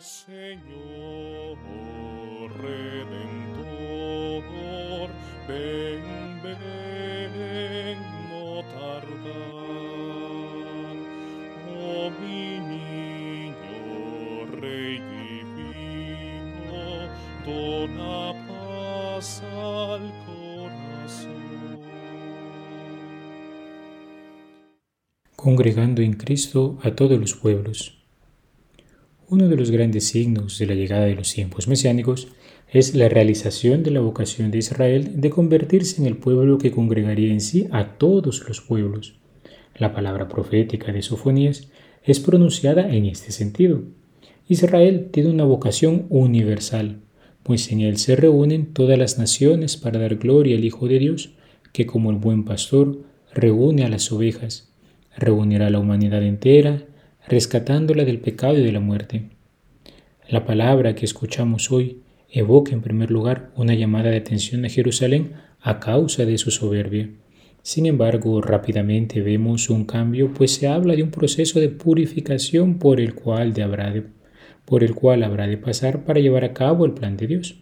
Señor Redentor, ven, ven, no tardar. Oh mi niño, Rey divino, dona paz al corazón. Congregando en Cristo a todos los pueblos. Uno de los grandes signos de la llegada de los tiempos mesiánicos es la realización de la vocación de Israel de convertirse en el pueblo que congregaría en sí a todos los pueblos. La palabra profética de Sofonías es pronunciada en este sentido. Israel tiene una vocación universal, pues en él se reúnen todas las naciones para dar gloria al Hijo de Dios, que como el buen pastor reúne a las ovejas, reunirá a la humanidad entera rescatándola del pecado y de la muerte. La palabra que escuchamos hoy evoca en primer lugar una llamada de atención a Jerusalén a causa de su soberbia. Sin embargo, rápidamente vemos un cambio, pues se habla de un proceso de purificación por el cual, de habrá de, por el cual habrá de pasar para llevar a cabo el plan de Dios.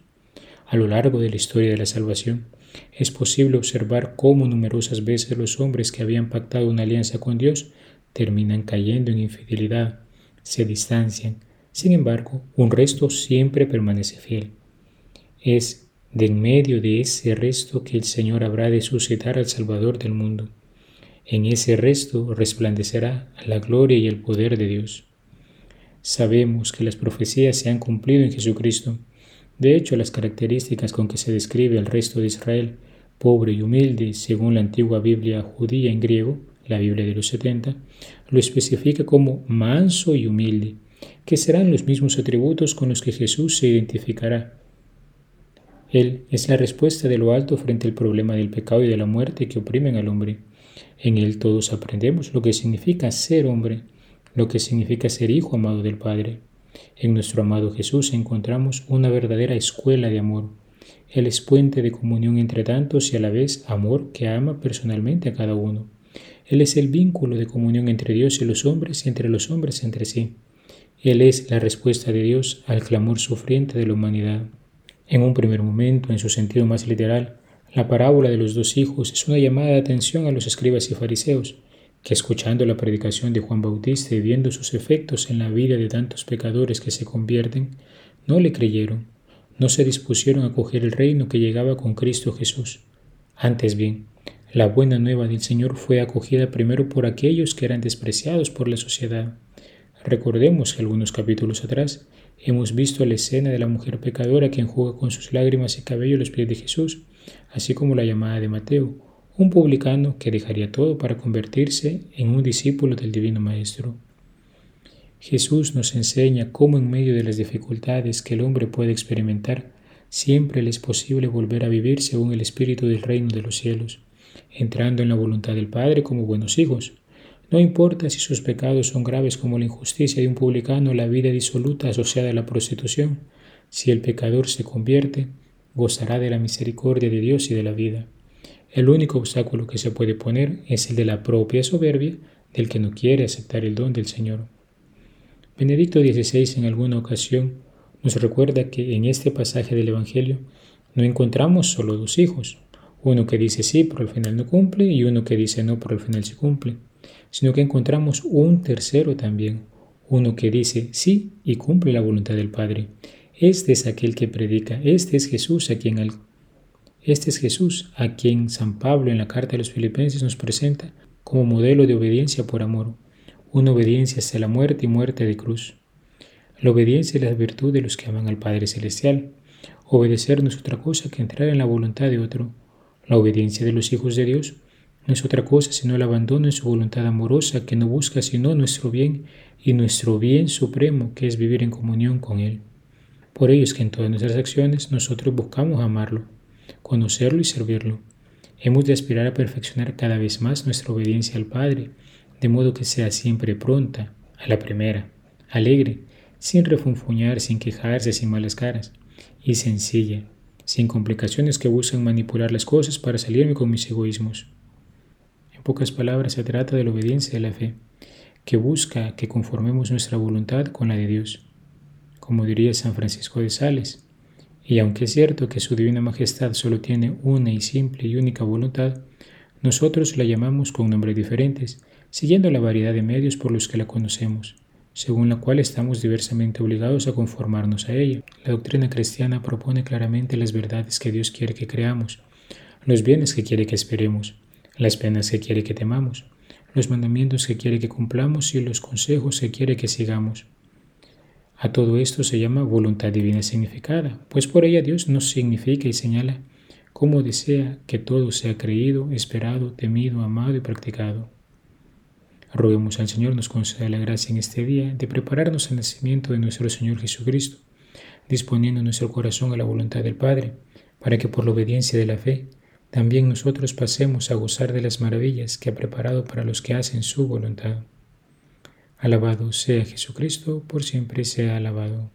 A lo largo de la historia de la salvación, es posible observar cómo numerosas veces los hombres que habían pactado una alianza con Dios terminan cayendo en infidelidad, se distancian. Sin embargo, un resto siempre permanece fiel. Es de en medio de ese resto que el Señor habrá de suscitar al Salvador del mundo. En ese resto resplandecerá la gloria y el poder de Dios. Sabemos que las profecías se han cumplido en Jesucristo. De hecho, las características con que se describe el resto de Israel, pobre y humilde, según la antigua Biblia judía en griego, la Biblia de los 70, lo especifica como manso y humilde, que serán los mismos atributos con los que Jesús se identificará. Él es la respuesta de lo alto frente al problema del pecado y de la muerte que oprimen al hombre. En Él todos aprendemos lo que significa ser hombre, lo que significa ser hijo amado del Padre. En nuestro amado Jesús encontramos una verdadera escuela de amor. Él es puente de comunión entre tantos y a la vez amor que ama personalmente a cada uno. Él es el vínculo de comunión entre Dios y los hombres y entre los hombres entre sí. Él es la respuesta de Dios al clamor sufriente de la humanidad. En un primer momento, en su sentido más literal, la parábola de los dos hijos es una llamada de atención a los escribas y fariseos, que escuchando la predicación de Juan Bautista y viendo sus efectos en la vida de tantos pecadores que se convierten, no le creyeron, no se dispusieron a coger el reino que llegaba con Cristo Jesús. Antes bien, la buena nueva del Señor fue acogida primero por aquellos que eran despreciados por la sociedad. Recordemos que algunos capítulos atrás hemos visto la escena de la mujer pecadora que enjuga con sus lágrimas y cabello los pies de Jesús, así como la llamada de Mateo, un publicano que dejaría todo para convertirse en un discípulo del Divino Maestro. Jesús nos enseña cómo en medio de las dificultades que el hombre puede experimentar, siempre le es posible volver a vivir según el espíritu del reino de los cielos entrando en la voluntad del Padre como buenos hijos. No importa si sus pecados son graves como la injusticia de un publicano o la vida disoluta asociada a la prostitución, si el pecador se convierte, gozará de la misericordia de Dios y de la vida. El único obstáculo que se puede poner es el de la propia soberbia del que no quiere aceptar el don del Señor. Benedicto XVI en alguna ocasión nos recuerda que en este pasaje del Evangelio no encontramos solo dos hijos, uno que dice sí, pero al final no cumple, y uno que dice no, pero al final sí cumple, sino que encontramos un tercero también, uno que dice sí y cumple la voluntad del Padre. Este es aquel que predica, este es Jesús a quien este es Jesús a quien San Pablo en la carta de los Filipenses nos presenta como modelo de obediencia por amor, una obediencia hasta la muerte y muerte de cruz. La obediencia es la virtud de los que aman al Padre Celestial. Obedecer no es otra cosa que entrar en la voluntad de otro, la obediencia de los hijos de Dios no es otra cosa sino el abandono en su voluntad amorosa que no busca sino nuestro bien y nuestro bien supremo que es vivir en comunión con Él. Por ello es que en todas nuestras acciones nosotros buscamos amarlo, conocerlo y servirlo. Hemos de aspirar a perfeccionar cada vez más nuestra obediencia al Padre, de modo que sea siempre pronta, a la primera, alegre, sin refunfuñar, sin quejarse, sin malas caras, y sencilla, sin complicaciones que buscan manipular las cosas para salirme con mis egoísmos. En pocas palabras, se trata de la obediencia de la fe, que busca que conformemos nuestra voluntad con la de Dios. como diría San Francisco de Sales. Y aunque es cierto que su Divina Majestad solo tiene una y simple y única voluntad, nosotros la llamamos con nombres diferentes, siguiendo la variedad de medios por los que la conocemos, según la cual estamos diversamente obligados a conformarnos a ella. La doctrina cristiana propone claramente las verdades que Dios quiere que creamos, los bienes que quiere que esperemos, las penas que quiere que temamos, los mandamientos que quiere que cumplamos y los consejos que quiere que sigamos. A todo esto se llama voluntad divina significada, pues por ella Dios nos significa y señala cómo desea que todo sea creído, esperado, temido, amado y practicado. Roguemos al Señor nos conceda la gracia en este día de prepararnos al nacimiento de nuestro Señor Jesucristo, disponiendo nuestro corazón a la voluntad del Padre, para que por la obediencia de la fe también nosotros pasemos a gozar de las maravillas que ha preparado para los que hacen su voluntad. Alabado sea Jesucristo, por siempre sea alabado.